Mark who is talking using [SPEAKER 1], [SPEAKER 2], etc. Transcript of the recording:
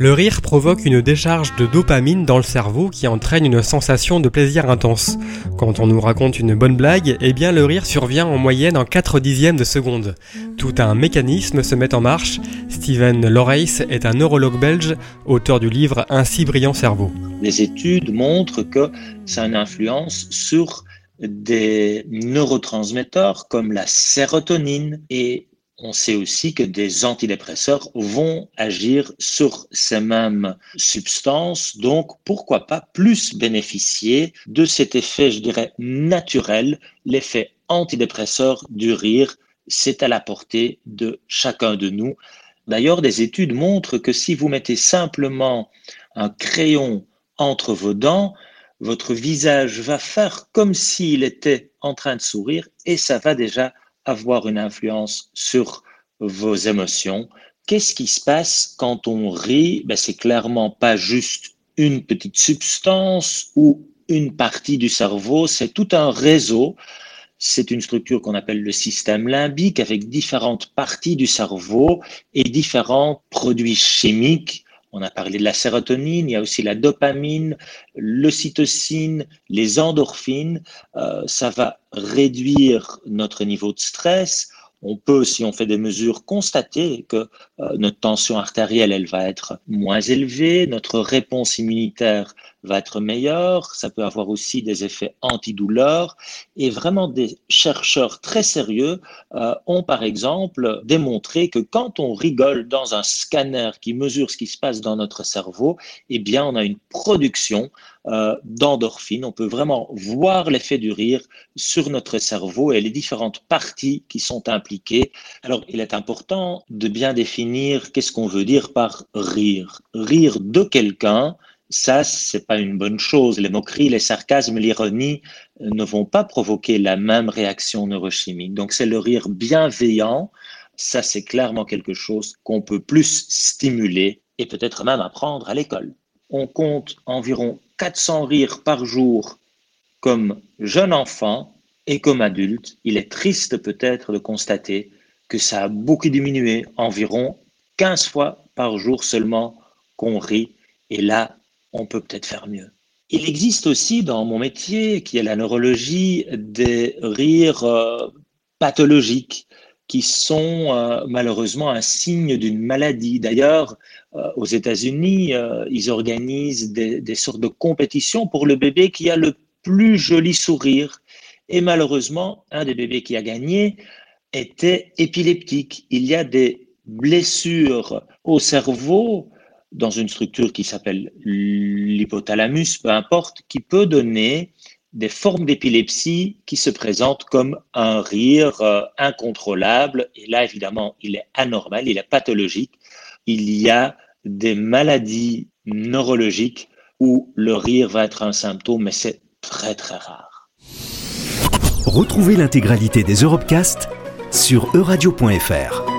[SPEAKER 1] Le rire provoque une décharge de dopamine dans le cerveau qui entraîne une sensation de plaisir intense. Quand on nous raconte une bonne blague, eh bien le rire survient en moyenne en 4 dixièmes de seconde. Tout un mécanisme se met en marche. Steven Loreis est un neurologue belge, auteur du livre Ainsi brillant cerveau.
[SPEAKER 2] Les études montrent que ça a une influence sur des neurotransmetteurs comme la sérotonine et on sait aussi que des antidépresseurs vont agir sur ces mêmes substances, donc pourquoi pas plus bénéficier de cet effet, je dirais, naturel, l'effet antidépresseur du rire, c'est à la portée de chacun de nous. D'ailleurs, des études montrent que si vous mettez simplement un crayon entre vos dents, votre visage va faire comme s'il était en train de sourire et ça va déjà avoir une influence sur vos émotions. Qu'est-ce qui se passe quand on rit? Ben, C'est clairement pas juste une petite substance ou une partie du cerveau, c'est tout un réseau. C'est une structure qu'on appelle le système limbique avec différentes parties du cerveau et différents produits chimiques on a parlé de la sérotonine, il y a aussi la dopamine, l'ocytocine, les endorphines. Euh, ça va réduire notre niveau de stress. On peut, si on fait des mesures, constater que euh, notre tension artérielle, elle va être moins élevée, notre réponse immunitaire va être meilleure, ça peut avoir aussi des effets antidouleurs. Et vraiment, des chercheurs très sérieux euh, ont, par exemple, démontré que quand on rigole dans un scanner qui mesure ce qui se passe dans notre cerveau, eh bien, on a une production euh, d'endorphines. On peut vraiment voir l'effet du rire sur notre cerveau et les différentes parties qui sont impliquées. Alors, il est important de bien définir qu'est-ce qu'on veut dire par rire. Rire de quelqu'un, ça, c'est pas une bonne chose. Les moqueries, les sarcasmes, l'ironie euh, ne vont pas provoquer la même réaction neurochimique. Donc, c'est le rire bienveillant. Ça, c'est clairement quelque chose qu'on peut plus stimuler et peut-être même apprendre à l'école. On compte environ 400 rires par jour comme jeune enfant et comme adulte. Il est triste peut-être de constater que ça a beaucoup diminué, environ 15 fois par jour seulement qu'on rit. Et là, on peut peut-être faire mieux. Il existe aussi dans mon métier, qui est la neurologie, des rires euh, pathologiques qui sont euh, malheureusement un signe d'une maladie. D'ailleurs, euh, aux États-Unis, ils organisent des, des, sortes de compétitions pour le bébé qui a le plus joli sourire. Et malheureusement, un des bébés qui a gagné était épileptique. Il y a des blessures au cerveau dans une structure qui s'appelle l'hypothalamus, peu importe, qui peut donner des formes d'épilepsie qui se présentent comme un rire euh, incontrôlable. Et là, évidemment, il est anormal, il est pathologique. Il y a des maladies neurologiques où le rire va être un symptôme, mais c'est très très rare.
[SPEAKER 3] Retrouvez l'intégralité des Europecast sur euradio.fr.